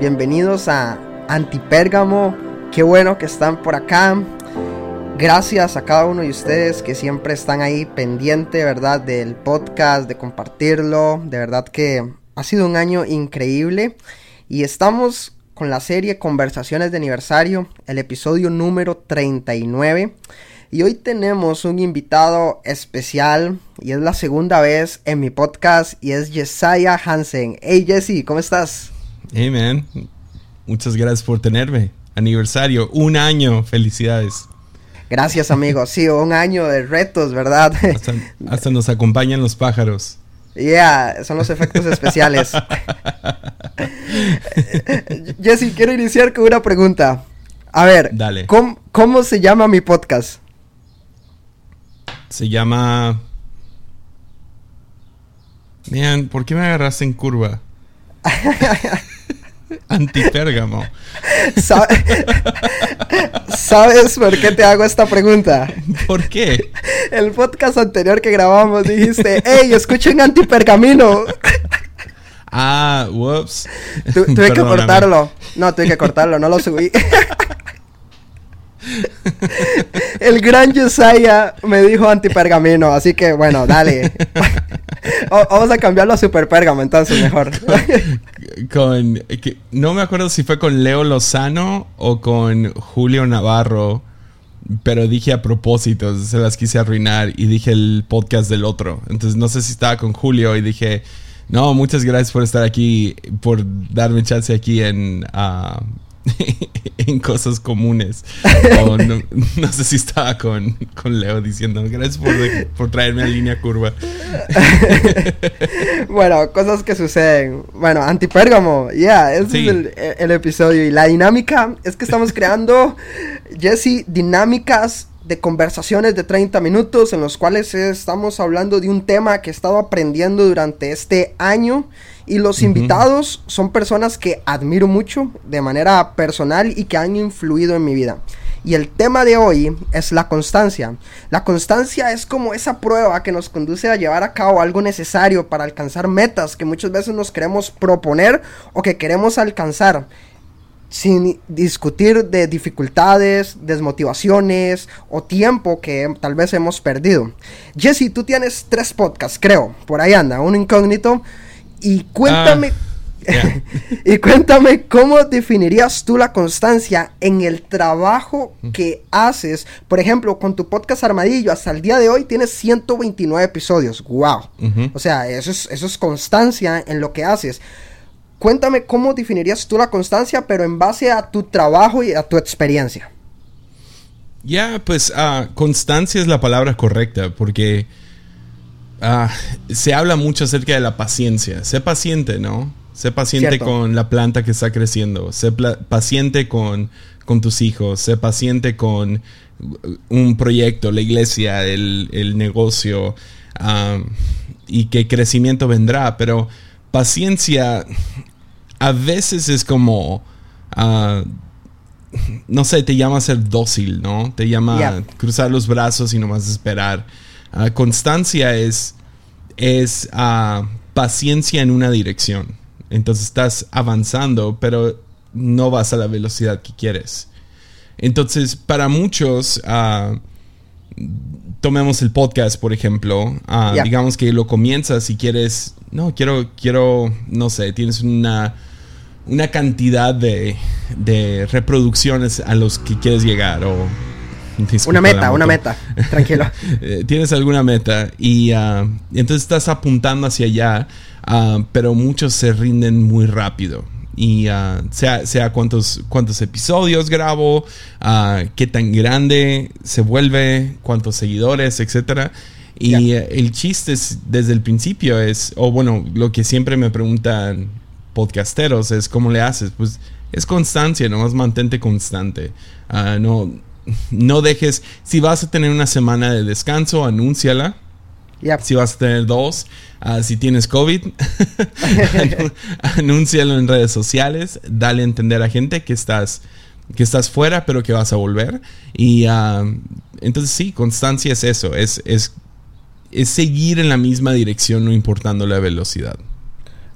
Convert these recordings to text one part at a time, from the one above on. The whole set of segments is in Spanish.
Bienvenidos a Antipérgamo. Qué bueno que están por acá. Gracias a cada uno de ustedes que siempre están ahí pendiente, ¿verdad? Del podcast, de compartirlo. De verdad que ha sido un año increíble. Y estamos con la serie Conversaciones de Aniversario, el episodio número 39. Y hoy tenemos un invitado especial y es la segunda vez en mi podcast y es Jesiah Hansen. Hey Jesse, ¿cómo estás? Hey man, muchas gracias por tenerme. Aniversario, un año, felicidades. Gracias amigo, sí, un año de retos, ¿verdad? Hasta, nos acompañan los pájaros. Yeah, son los efectos especiales. Jesse, quiero iniciar con una pregunta. A ver, Dale. ¿cómo, ¿cómo se llama mi podcast? Se llama. Man, ¿por qué me agarraste en curva? Antipérgamo. ¿Sabes por qué te hago esta pregunta? ¿Por qué? El podcast anterior que grabamos dijiste, hey, escuchen Antipergamino. Ah, whoops. Tu, tuve que cortarlo. No, tuve que cortarlo, no lo subí. El gran Josiah me dijo antipergamino, así que bueno, dale. vamos a cambiarlo a super pergamo entonces mejor. Con, no me acuerdo si fue con Leo Lozano o con Julio Navarro, pero dije a propósito, se las quise arruinar y dije el podcast del otro. Entonces no sé si estaba con Julio y dije, no, muchas gracias por estar aquí, por darme chance aquí en... Uh, en cosas comunes. O no, no, sé si estaba con, con Leo diciendo gracias por, por, traerme a línea curva. bueno, cosas que suceden. Bueno, Antipérgamo, ya, yeah, ese sí. es el, el, episodio. Y la dinámica es que estamos creando, Jesse, dinámicas de conversaciones de 30 minutos en los cuales estamos hablando de un tema que he estado aprendiendo durante este año y los uh -huh. invitados son personas que admiro mucho de manera personal y que han influido en mi vida. Y el tema de hoy es la constancia. La constancia es como esa prueba que nos conduce a llevar a cabo algo necesario para alcanzar metas que muchas veces nos queremos proponer o que queremos alcanzar sin discutir de dificultades, desmotivaciones o tiempo que tal vez hemos perdido. Jesse, tú tienes tres podcasts, creo, por ahí anda, un incógnito. Y cuéntame, yeah. y cuéntame cómo definirías tú la constancia en el trabajo que haces. Por ejemplo, con tu podcast Armadillo, hasta el día de hoy tienes 129 episodios. ¡Wow! Uh -huh. O sea, eso es, eso es constancia en lo que haces. Cuéntame cómo definirías tú la constancia, pero en base a tu trabajo y a tu experiencia. Ya, yeah, pues uh, constancia es la palabra correcta, porque uh, se habla mucho acerca de la paciencia. Sé paciente, ¿no? Sé paciente Cierto. con la planta que está creciendo. Sé paciente con, con, tus hijos. Sé paciente con un proyecto, la iglesia, el, el negocio. Uh, y que crecimiento vendrá. Pero paciencia a veces es como... Uh, no sé, te llama a ser dócil, ¿no? Te llama a cruzar los brazos y nomás esperar. Uh, constancia es, es uh, paciencia en una dirección. Entonces estás avanzando, pero no vas a la velocidad que quieres. Entonces, para muchos, uh, tomemos el podcast, por ejemplo. Yeah. Digamos que lo comienzas y quieres, no, quiero, quiero, no sé, tienes una una cantidad de, de, reproducciones a los que quieres llegar o una meta, una meta, tranquilo. Eh, tienes alguna meta y, uh, entonces estás apuntando hacia allá, uh, pero muchos se rinden muy rápido. Y uh, sea, sea cuántos, cuántos episodios grabo, qué tan grande se vuelve, cuántos seguidores, etcétera. Y yeah. el chiste es, desde el principio es, o bueno, lo que siempre me preguntan podcasteros es cómo le haces. Pues es constancia, nomás mantente constante. Ah, no, no dejes, si vas a tener una semana de descanso, anúnciala. Si vas a tener dos, ah, si tienes COVID, anúncialo en redes sociales, dale a entender a gente que estás, que estás fuera, pero que vas a volver. Y ah, entonces sí, constancia es eso, es, es, es seguir en la misma dirección, no importando la velocidad.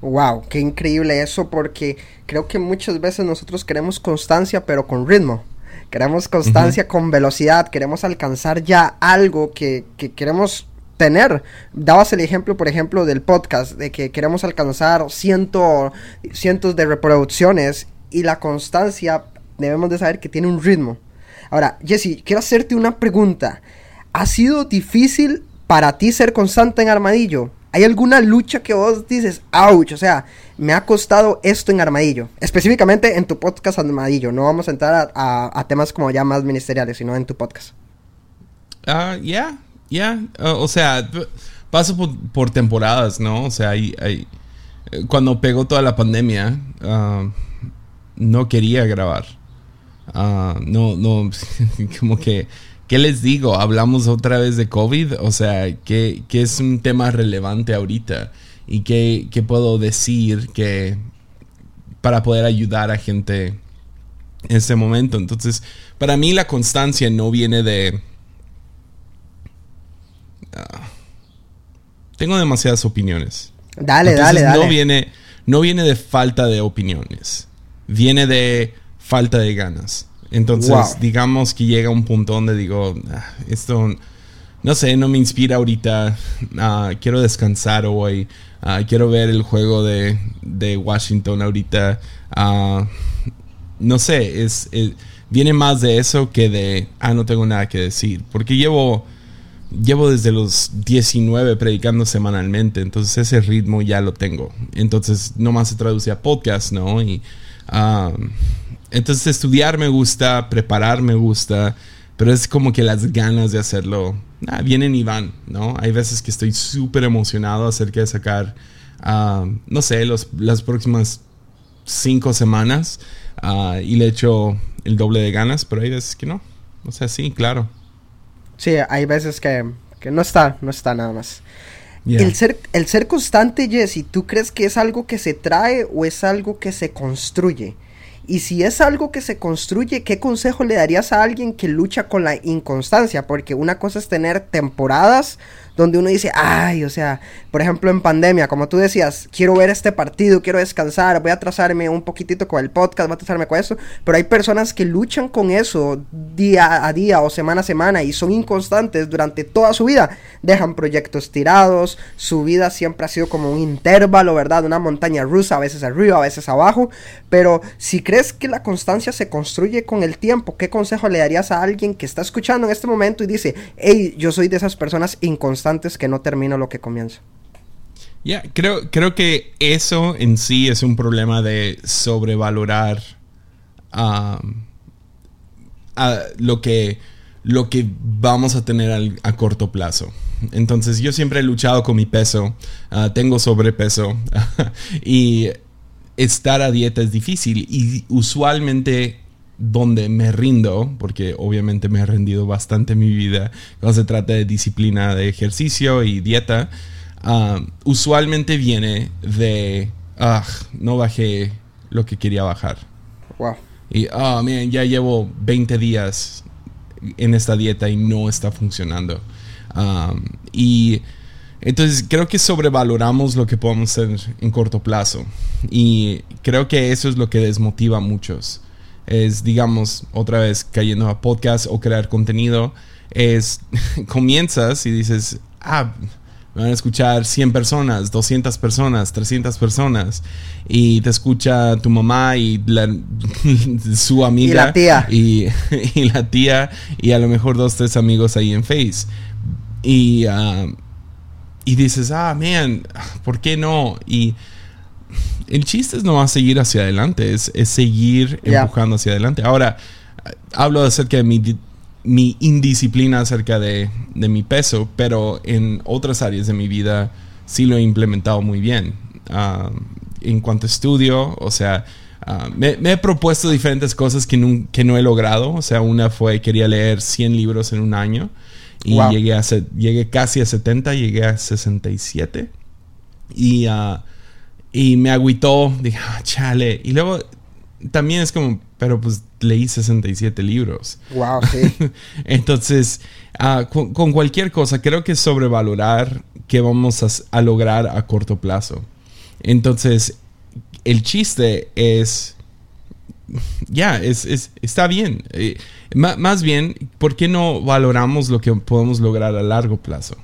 Wow, qué increíble eso, porque creo que muchas veces nosotros queremos constancia, pero con ritmo. Queremos constancia con velocidad, queremos alcanzar ya algo que, queremos tener. Dabas el ejemplo, por ejemplo, del podcast, de que queremos alcanzar ciento, cientos de reproducciones y la constancia debemos de saber que tiene un ritmo. Ahora, Jesse, quiero hacerte una pregunta. ¿Ha sido difícil para ti ser constante en Armadillo? ¿Hay alguna lucha que vos dices, ouch, o sea, me ha costado esto en Armadillo? Específicamente en tu podcast Armadillo. No vamos a entrar a, temas como ya más ministeriales, sino en tu podcast. Ah, ya, ya. Uh, o sea, paso por, temporadas, ¿no? O sea, hay, cuando pegó toda la pandemia, uh, no quería grabar. Uh, no, no, como que ¿Qué les digo? Hablamos otra vez de COVID, o sea, que, es un tema relevante ahorita y qué, puedo decir que para poder ayudar a gente en este momento. Entonces, para mí la constancia no viene de... Ah, tengo demasiadas opiniones. Dale, dale, dale. No viene, no viene de falta de opiniones. Viene de falta de ganas. Entonces, digamos que llega un punto donde digo, ah, esto, no sé, no me inspira ahorita, ah, quiero descansar hoy, uh, quiero ver el juego de, de Washington ahorita, no sé, es, viene más de eso que de, ah, no tengo nada que decir, porque llevo, llevo desde los 19 predicando semanalmente, entonces ese ritmo ya lo tengo, entonces nomás se traduce a podcast, ¿no? Y entonces estudiar me gusta, preparar me gusta, pero es como que las ganas de hacerlo vienen y van, ¿no? Hay veces que estoy súper emocionado acerca de sacar, ah, no sé, los, las próximas cinco semanas uh, y le echo el doble de ganas, pero hay veces que no. O sea, sí, claro. Sí, hay veces que, que no está, no está nada más. El, ser, el ser constante, Jesse, ¿tú crees que es algo que se trae o es algo que se construye? Y si es algo que se construye, ¿qué consejo le darías a alguien que lucha con la inconstancia? Porque una cosa es tener temporadas donde uno dice, ay, o sea, por ejemplo en pandemia, como tú decías, quiero ver este partido, quiero descansar, voy a atrasarme un poquitito con el podcast, voy a atrasarme con eso, pero hay personas que luchan con eso día a día o semana a semana y son inconstantes durante toda su vida, dejan proyectos tirados, su vida siempre ha sido como un intervalo, ¿verdad? Una montaña rusa, a veces arriba, a veces abajo, pero si crees que la constancia se construye con el tiempo, ¿qué consejo le darías a alguien que está escuchando en este momento y dice, hey, yo soy de esas personas inconstantes? Antes que no termino lo que comienzo. Ya, creo, creo que eso en sí es un problema de sobrevalorar a lo, que, lo que vamos a tener a corto plazo. Entonces yo siempre he luchado con mi peso, uh, tengo sobrepeso y estar a dieta es difícil y usualmente donde me rindo, porque obviamente me he rendido bastante en mi vida cuando se trata de disciplina de ejercicio y dieta, ah, usualmente viene de, ah, no bajé lo que quería bajar. Wow. Y, ah, ya llevo 20 días en esta dieta y no está funcionando. Ah, y entonces creo que sobrevaloramos lo que podemos hacer en corto plazo. Y creo que eso es lo que desmotiva a muchos es, digamos, otra vez cayendo a podcast o crear contenido, es comienzas y dices, ah, me van a escuchar 100 personas, 200 personas, 300 personas, y te escucha tu mamá y su amiga. Y la tía. Y, la tía, y a lo mejor dos, tres amigos ahí en Face. Y, ah, y dices, ah, man, ¿por qué no? Y el chiste es no va a seguir hacia adelante, es, seguir empujando hacia adelante. Ahora, hablo acerca de mi, mi indisciplina acerca de, mi peso, pero en otras áreas de mi vida sí lo he implementado muy bien. Ah, en cuanto a estudio, o sea, Ah, me, he propuesto diferentes cosas que no, que no he logrado. O sea, una fue, quería leer 100 libros en un año. Y llegué, a, llegué casi a 70, llegué a 67. Y, uh, y me agüitó. Dije, ah, chale. Y luego también es como, pero pues leí 67 libros. Wow, sí. Entonces, uh, con, cualquier cosa, creo que es sobrevalorar qué vamos a, a lograr a corto plazo. Entonces, el chiste es, ya, es, está bien. Eh, más bien, ¿por qué no valoramos lo que podemos lograr a largo plazo?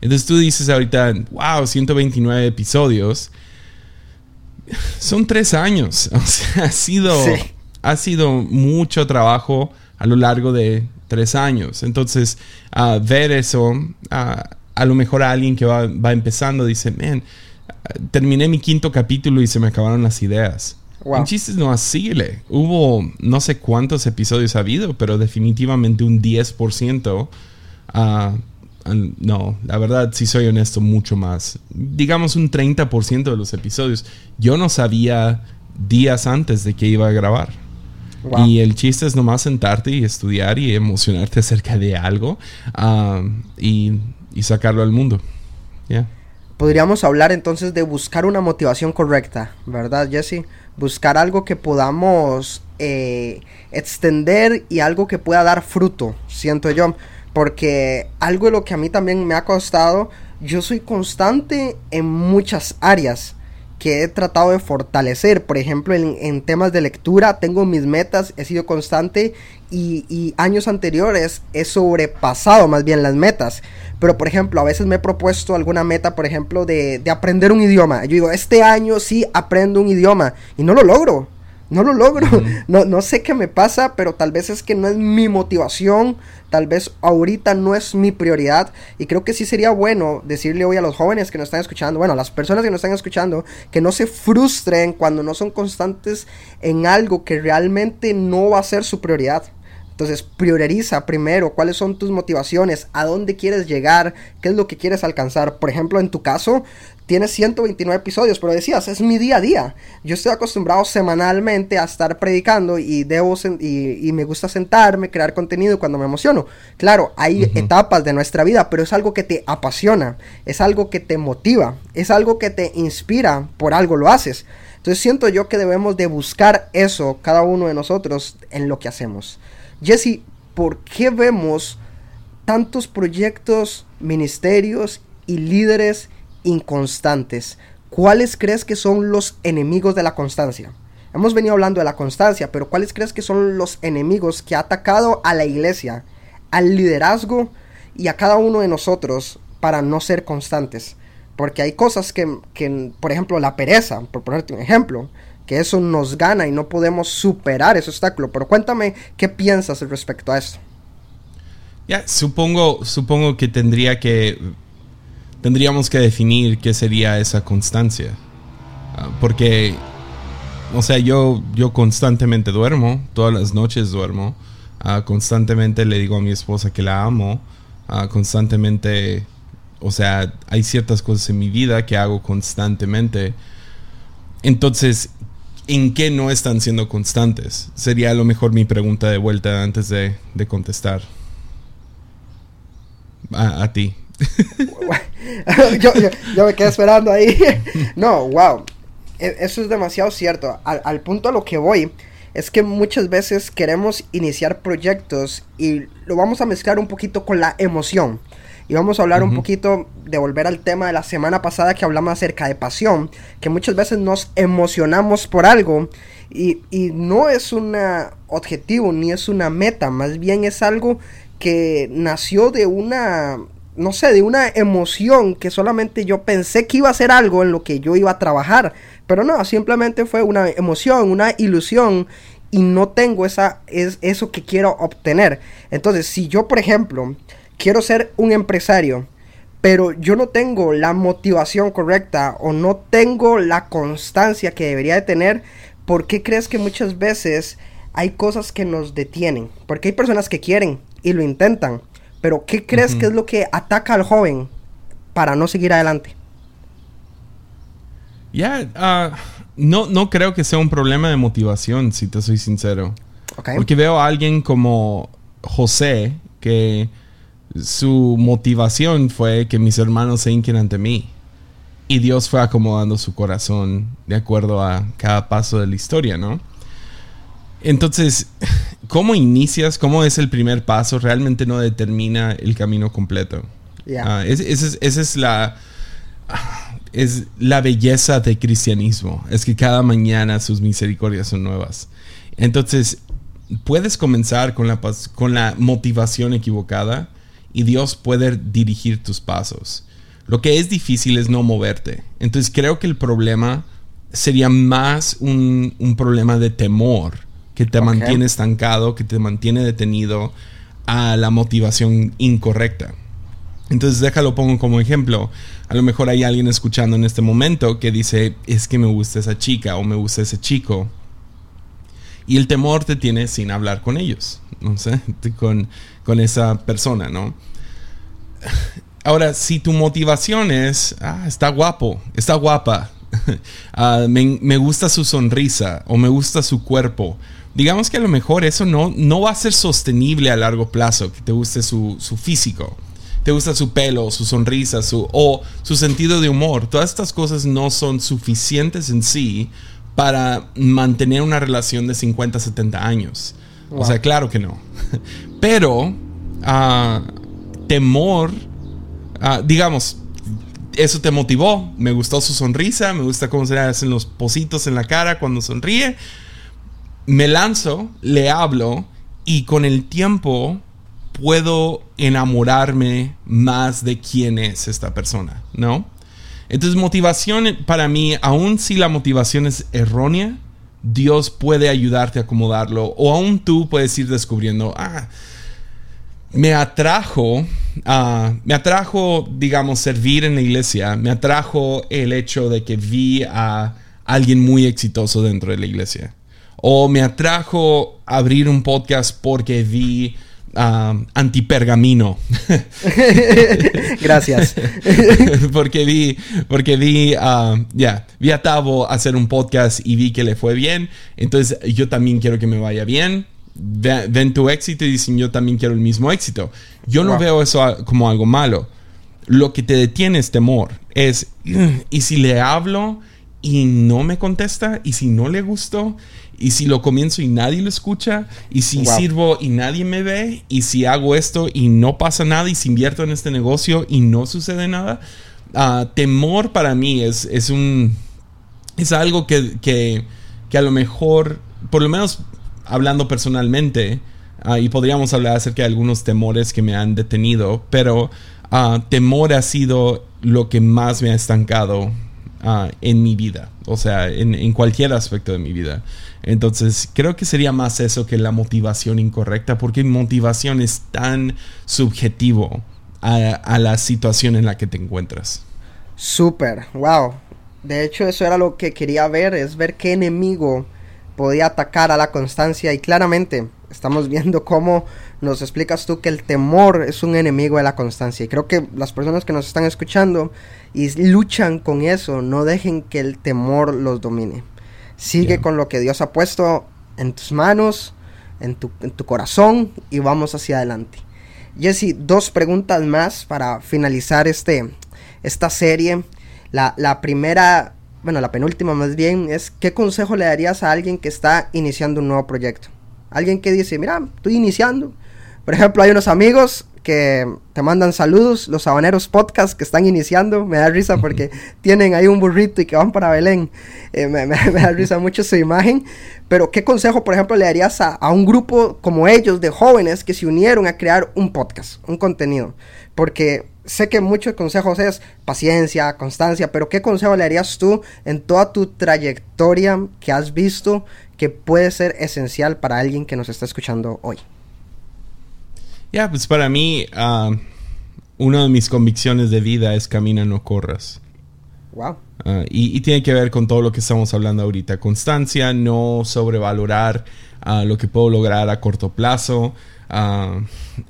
Entonces tú dices ahorita, wow, 129 episodios. Son tres años. O sea, ha sido, ha sido mucho trabajo a lo largo de tres años. Entonces, ver eso, a lo mejor a alguien que va, va empezando dice, man, terminé mi quinto capítulo y se me acabaron las ideas. En chistes no así, Hubo no sé cuántos episodios ha habido, pero definitivamente un 10%. No, la verdad, si soy honesto, mucho más. Digamos un 30% de los episodios. Yo no sabía días antes de que iba a grabar. Y el chiste es nomás sentarte y estudiar y emocionarte acerca de algo ah, y, sacarlo al mundo. ya podríamos hablar entonces de buscar una motivación correcta, ¿verdad, Jesse? Buscar algo que podamos eh, extender y algo que pueda dar fruto, siento yo. Porque algo de lo que a mí también me ha costado, yo soy constante en muchas áreas que he tratado de fortalecer. Por ejemplo, en, temas de lectura tengo mis metas, he sido constante y, años anteriores he sobrepasado más bien las metas. Pero por ejemplo, a veces me he propuesto alguna meta, por ejemplo, de, de aprender un idioma. Yo digo, este año sí aprendo un idioma y no lo logro no lo logro. no, no sé qué me pasa, pero tal vez es que no es mi motivación, tal vez ahorita no es mi prioridad. Y creo que sí sería bueno decirle hoy a los jóvenes que nos están escuchando, bueno, a las personas que nos están escuchando, que no se frustren cuando no son constantes en algo que realmente no va a ser su prioridad. Entonces, prioriza primero cuáles son tus motivaciones, a dónde quieres llegar, qué es lo que quieres alcanzar. Por ejemplo, en tu caso, tienes 129 episodios, pero decías, es mi día a día. Yo estoy acostumbrado semanalmente a estar predicando y debo y, me gusta sentarme, crear contenido cuando me emociono. Claro, hay etapas de nuestra vida, pero es algo que te apasiona, es algo que te motiva, es algo que te inspira, por algo lo haces. Entonces siento yo que debemos de buscar eso cada uno de nosotros en lo que hacemos. Jesse, ¿por qué vemos tantos proyectos, ministerios y líderes inconstantes? ¿Cuáles crees que son los enemigos de la constancia? Hemos venido hablando de la constancia, pero ¿cuáles crees que son los enemigos que ha atacado a la iglesia, al liderazgo y a cada uno de nosotros para no ser constantes? Porque hay cosas que, que por ejemplo, la pereza, por ponerte un ejemplo, que eso nos gana y no podemos superar ese obstáculo. Pero cuéntame qué piensas respecto a esto. Ya, supongo, supongo que tendría que tendríamos que definir qué sería esa constancia. Ah, porque, o sea, yo, yo constantemente duermo, todas las noches duermo, ah, constantemente le digo a mi esposa que la amo, uh, constantemente, o sea, hay ciertas cosas en mi vida que hago constantemente. Entonces, ¿en qué no están siendo constantes? Sería a lo mejor mi pregunta de vuelta antes de, contestar. A, ti. yo, me quedé esperando ahí. no, wow. E, eso es demasiado cierto. Al, al punto a lo que voy es que muchas veces queremos iniciar proyectos y lo vamos a mezclar un poquito con la emoción. Y vamos a hablar un poquito de volver al tema de la semana pasada que hablamos acerca de pasión, que muchas veces nos emocionamos por algo y, no es un objetivo ni es una meta, más bien es algo que nació de una, no sé, de una emoción que solamente yo pensé que iba a ser algo en lo que yo iba a trabajar, pero no, simplemente fue una emoción, una ilusión y no tengo esa, es, eso que quiero obtener. Entonces, si yo, por ejemplo, quiero ser un empresario, pero yo no tengo la motivación correcta o no tengo la constancia que debería de tener, ¿por qué crees que muchas veces hay cosas que nos detienen? Porque hay personas que quieren y lo intentan, pero ¿qué crees que es lo que ataca al joven para no seguir adelante? Ya, ah, no, no creo que sea un problema de motivación, si te soy sincero. Porque veo a alguien como José, que su motivación fue que mis hermanos se hinquen ante mí. Y Dios fue acomodando su corazón de acuerdo a cada paso de la historia, ¿no? Entonces, ¿cómo inicias? ¿Cómo es el primer paso? Realmente no determina el camino completo. Ah, esa es la es la belleza del cristianismo. Es que cada mañana sus misericordias son nuevas. Entonces, puedes comenzar con la, con la motivación equivocada y Dios puede dirigir tus pasos. Lo que es difícil es no moverte. Entonces, creo que el problema sería más un, problema de temor que te mantiene estancado, que te mantiene detenido a la motivación incorrecta. Entonces déjalo pongo como ejemplo. A lo mejor hay alguien escuchando en este momento que dice, es que me gusta esa chica o me gusta ese chico. Y el temor te tiene sin hablar con ellos, no sé, con, con esa persona, ¿no? Ahora, si tu motivación es, ah, está guapo, está guapa, ah, me, gusta su sonrisa o me gusta su cuerpo, digamos que a lo mejor eso no, no va a ser sostenible a largo plazo, que te guste su, su físico te gusta su pelo, su sonrisa, su, o su sentido de humor. Todas estas cosas no son suficientes en sí para mantener una relación de 50, 70 años. O sea, claro que no. Pero ah, temor, ah, digamos, eso te motivó. Me gustó su sonrisa, me gusta cómo se le hacen los positos en la cara cuando sonríe. Me lanzo, le hablo y con el tiempo puedo enamorarme más de quién es esta persona, ¿no? Entonces motivación para mí, aun si la motivación es errónea, Dios puede ayudarte a acomodarlo o aún tú puedes ir descubriendo, ah, me atrajo, uh, me atrajo, digamos, servir en la iglesia, me atrajo el hecho de que vi a alguien muy exitoso dentro de la iglesia. O me atrajo abrir un podcast porque vi uh, antipergamino. Gracias. porque vi, porque vi, uh, ya, vi a Tavo hacer un podcast y vi que le fue bien. Entonces yo también quiero que me vaya bien. Ven, tu éxito y dicen yo también quiero el mismo éxito. Yo no veo eso como algo malo. Lo que te detiene es temor. Es, ¿y si le hablo y no me contesta? ¿Y si no le gustó? y si lo comienzo y nadie lo escucha, y si sirvo y nadie me ve, y si hago esto y no pasa nada, y si invierto en este negocio y no sucede nada, ah, temor para mí es, es un... Es algo que, que, que, a lo mejor, por lo menos hablando personalmente, ah, y podríamos hablar acerca de algunos temores que me han detenido, pero ah, temor ha sido lo que más me ha estancado en mi vida, o sea, en, en, cualquier aspecto de mi vida. Entonces, creo que sería más eso que la motivación incorrecta, porque motivación es tan subjetivo a, la situación en la que te encuentras. Súper, wow. De hecho, eso era lo que quería ver, es ver qué enemigo podía atacar a la constancia y claramente estamos viendo cómo nos explicas tú que el temor es un enemigo de la constancia y creo que las personas que nos están escuchando y luchan con eso, no dejen que el temor los domine. Sigue con lo que Dios ha puesto en tus manos, en tu, corazón y vamos hacia adelante. Jesse, dos preguntas más para finalizar este, esta serie. La, la primera, bueno, la penúltima más bien, es ¿qué consejo le darías a alguien que está iniciando un nuevo proyecto? Alguien que dice, mira, estoy iniciando. Por ejemplo, hay unos amigos que te mandan saludos, los Habaneros Podcast que están iniciando. Me da risa porque tienen ahí un burrito y que van para Belén. Eh, me, da risa mucho su imagen. Pero, ¿qué consejo, por ejemplo, le darías a, a, un grupo como ellos de jóvenes que se unieron a crear un podcast, un contenido? Porque sé que muchos consejos es paciencia, constancia, pero ¿qué consejo le darías tú en toda tu trayectoria que has visto que puede ser esencial para alguien que nos está escuchando hoy? Ya, pues para mí, uh, una de mis convicciones de vida es camina, no corras. Wow. Ah, y, tiene que ver con todo lo que estamos hablando ahorita. Constancia, no sobrevalorar uh, lo que puedo lograr a corto plazo.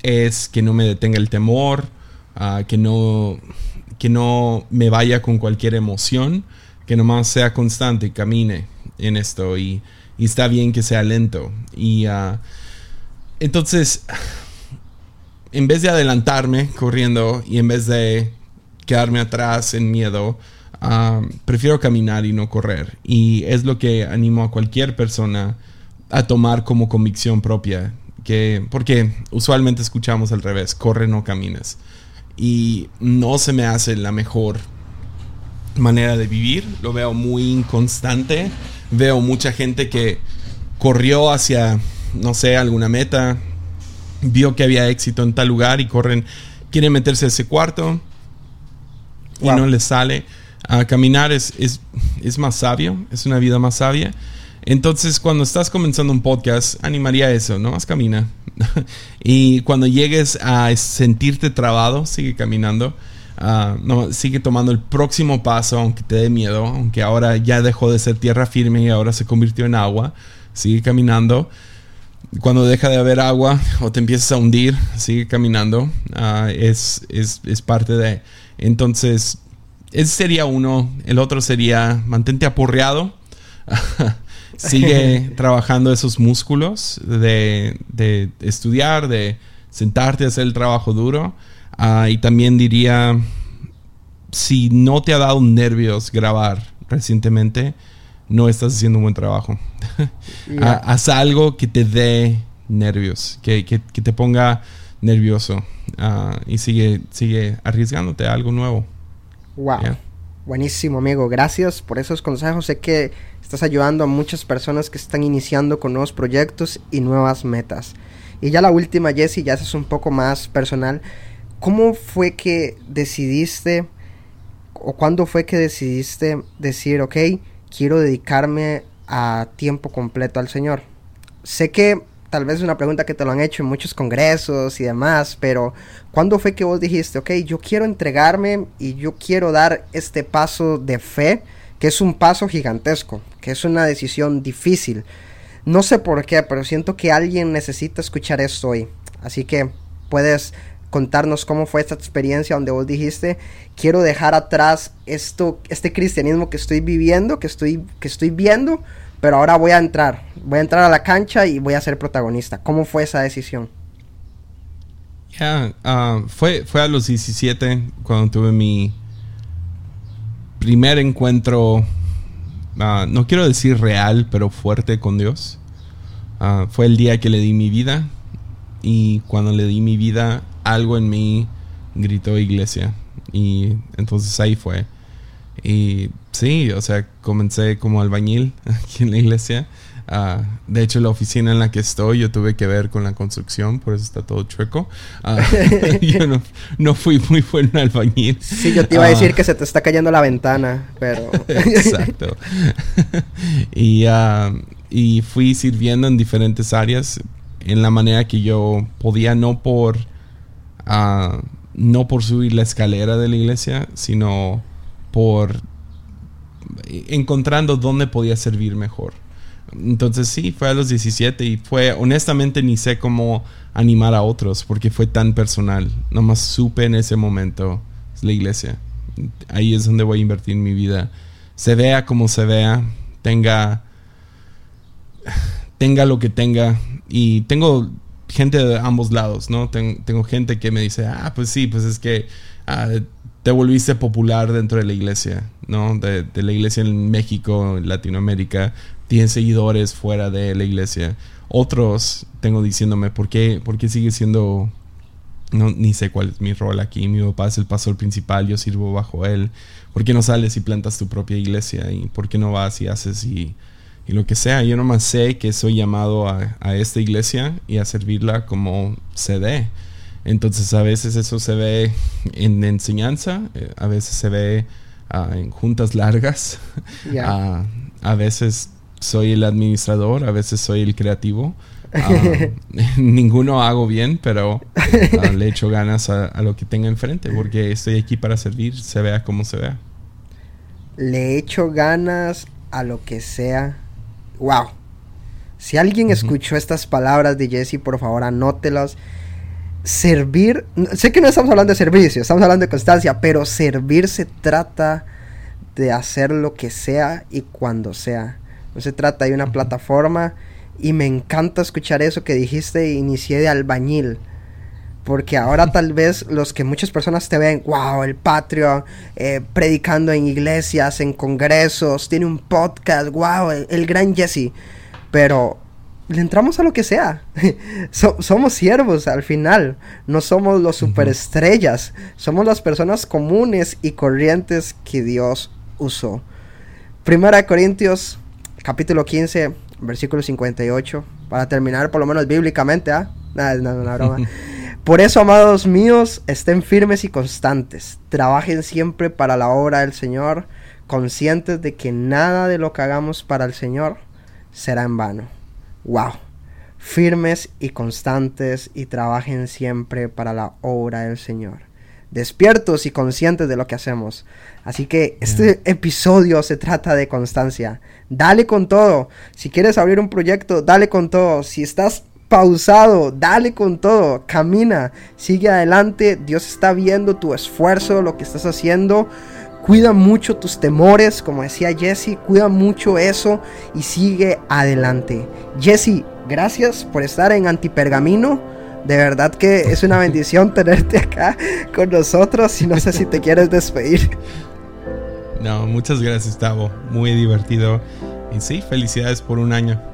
es que no me detenga el temor, que, no, que no me vaya con cualquier emoción, que nomás sea constante y camine en esto y, está bien que sea lento. Y uh, entonces, en vez de adelantarme corriendo y en vez de quedarme atrás en miedo, uh, prefiero caminar y no correr. Y es lo que animo a cualquier persona a tomar como convicción propia. Que, porque usualmente escuchamos al revés, corre, no camines. Y no se me hace la mejor manera de vivir, lo veo muy inconstante, veo mucha gente que corrió hacia, no sé, alguna meta, vio que había éxito en tal lugar y corren, quieren meterse a ese cuarto y no les sale. A caminar es, es, es, más sabio, es una vida más sabia. Entonces, cuando estás comenzando un podcast, animaría eso, ¿no? Más camina. y cuando llegues a sentirte trabado, sigue caminando. Ah, no, sigue tomando el próximo paso, aunque te dé miedo, aunque ahora ya dejó de ser tierra firme y ahora se convirtió en agua. Sigue caminando. Cuando deja de haber agua o te empiezas a hundir, sigue caminando. Ah, es, es, es, parte de. Entonces, ese sería uno. El otro sería mantente aporreado. sigue trabajando esos músculos de, de, estudiar, de sentarte a hacer el trabajo duro. Ah, y también diría, si no te ha dado nervios grabar recientemente, no estás haciendo un buen trabajo. Haz algo que te dé nervios, que, que, te ponga nervioso ah, y sigue, sigue arriesgándote a algo nuevo. Wow. Buenísimo, amigo. Gracias por esos consejos. Sé que estás ayudando a muchas personas que están iniciando con nuevos proyectos y nuevas metas. Y ya la última, Jesse, ya es un poco más personal. ¿Cómo fue que decidiste o cuándo fue que decidiste decir, ok, quiero dedicarme a tiempo completo al Señor? Sé que tal vez es una pregunta que te lo han hecho en muchos congresos y demás, pero ¿cuándo fue que vos dijiste, ok, yo quiero entregarme y yo quiero dar este paso de fe, que es un paso gigantesco, que es una decisión difícil? No sé por qué, pero siento que alguien necesita escuchar esto hoy. Así que puedes contarnos cómo fue esta experiencia donde vos dijiste, quiero dejar atrás esto, este cristianismo que estoy viviendo, que estoy, que estoy viendo, pero ahora voy a entrar, voy a entrar a la cancha y voy a ser protagonista. ¿Cómo fue esa decisión? Ah, fue, fue a los 17 cuando tuve mi primer encuentro, ah, no quiero decir real, pero fuerte con Dios. Ah, fue el día que le di mi vida y cuando le di mi vida algo en mí gritó iglesia. Y entonces ahí fue. Y sí, o sea, comencé como albañil aquí en la iglesia. Uh, de hecho, la oficina en la que estoy, yo tuve que ver con la construcción, por eso está todo chueco. Uh, yo no, no, fui muy buen albañil. Sí, yo te iba a decir uh, que se te está cayendo la ventana, pero. exacto. y, y fui sirviendo en diferentes áreas en la manera que yo podía, no por no por subir la escalera de la iglesia, sino por encontrando dónde podía servir mejor. Entonces sí, fue a los 17 y fue, honestamente ni sé cómo animar a otros porque fue tan personal. Nomás supe en ese momento la iglesia. Ahí es donde voy a invertir mi vida. Se vea como se vea, tenga, tenga lo que tenga. Y tengo gente de ambos lados, ¿no? tengo gente que me dice, ah, pues sí, pues es que ah, te volviste popular dentro de la iglesia, ¿no? De, la iglesia en México, en Latinoamérica, tienes seguidores fuera de la iglesia. Otros tengo diciéndome, ¿por qué, por qué sigue siendo... No, ni sé cuál es mi rol aquí. Mi papá es el pastor principal, yo sirvo bajo él. ¿Por qué no sales y plantas tu propia iglesia? ¿Y por qué no vas y haces y y lo que sea. Yo nomás sé que soy llamado a, esta iglesia y a servirla como se dé. Entonces a veces eso se ve en enseñanza, eh, a veces se ve ah, en juntas largas, ah, a veces soy el administrador, a veces soy el creativo. Ah, ninguno hago bien, pero le echo ganas a, a, lo que tenga enfrente, porque estoy aquí para servir, se vea como se vea. Le echo ganas a lo que sea wow. Si alguien escuchó estas palabras de Jesse, por favor anótelas. Servir, sé que no estamos hablando de servicio, estamos hablando de constancia, pero servir se trata de hacer lo que sea y cuando sea. No se trata de una plataforma y me encanta escuchar eso que dijiste, inicié de albañil. Porque ahora tal vez los que muchas personas te ven, wow, el Patreon, eh, predicando en iglesias, en congresos, tiene un podcast, wow, el, gran Jesse. Pero le entramos a lo que sea. somos siervos al final. No somos los superestrellas. Somos las personas comunes y corrientes que Dios usó. Primera Corintios, capítulo 15, versículo 58. Para terminar, por lo menos bíblicamente, ¿ah? No, no, no, broma. Por eso, amados míos, estén firmes y constantes. Trabajen siempre para la obra del Señor, conscientes de que nada de lo que hagamos para el Señor será en vano. ¡Wow! Firmes y constantes y trabajen siempre para la obra del Señor. Despiertos y conscientes de lo que hacemos. Así que este episodio se trata de constancia. Dale con todo. Si quieres abrir un proyecto, dale con todo. Si estás pausado, dale con todo, camina, sigue adelante, Dios está viendo tu esfuerzo, lo que estás haciendo. Cuida mucho tus temores, como decía Jesse, cuida mucho eso y sigue adelante. Jesse, gracias por estar en Antipergamino. De verdad que es una bendición tenerte acá con nosotros y no sé si te quieres despedir. No, muchas gracias, Tavo. Muy divertido. Y sí, felicidades por un año.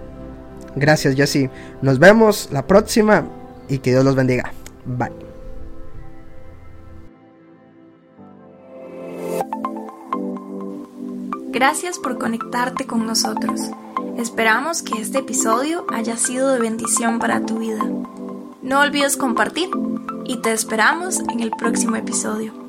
Gracias, Jesse. Nos vemos la próxima y que Dios los bendiga. Bye. Gracias por conectarte con nosotros. Esperamos que este episodio haya sido de bendición para tu vida. No olvides compartir y te esperamos en el próximo episodio.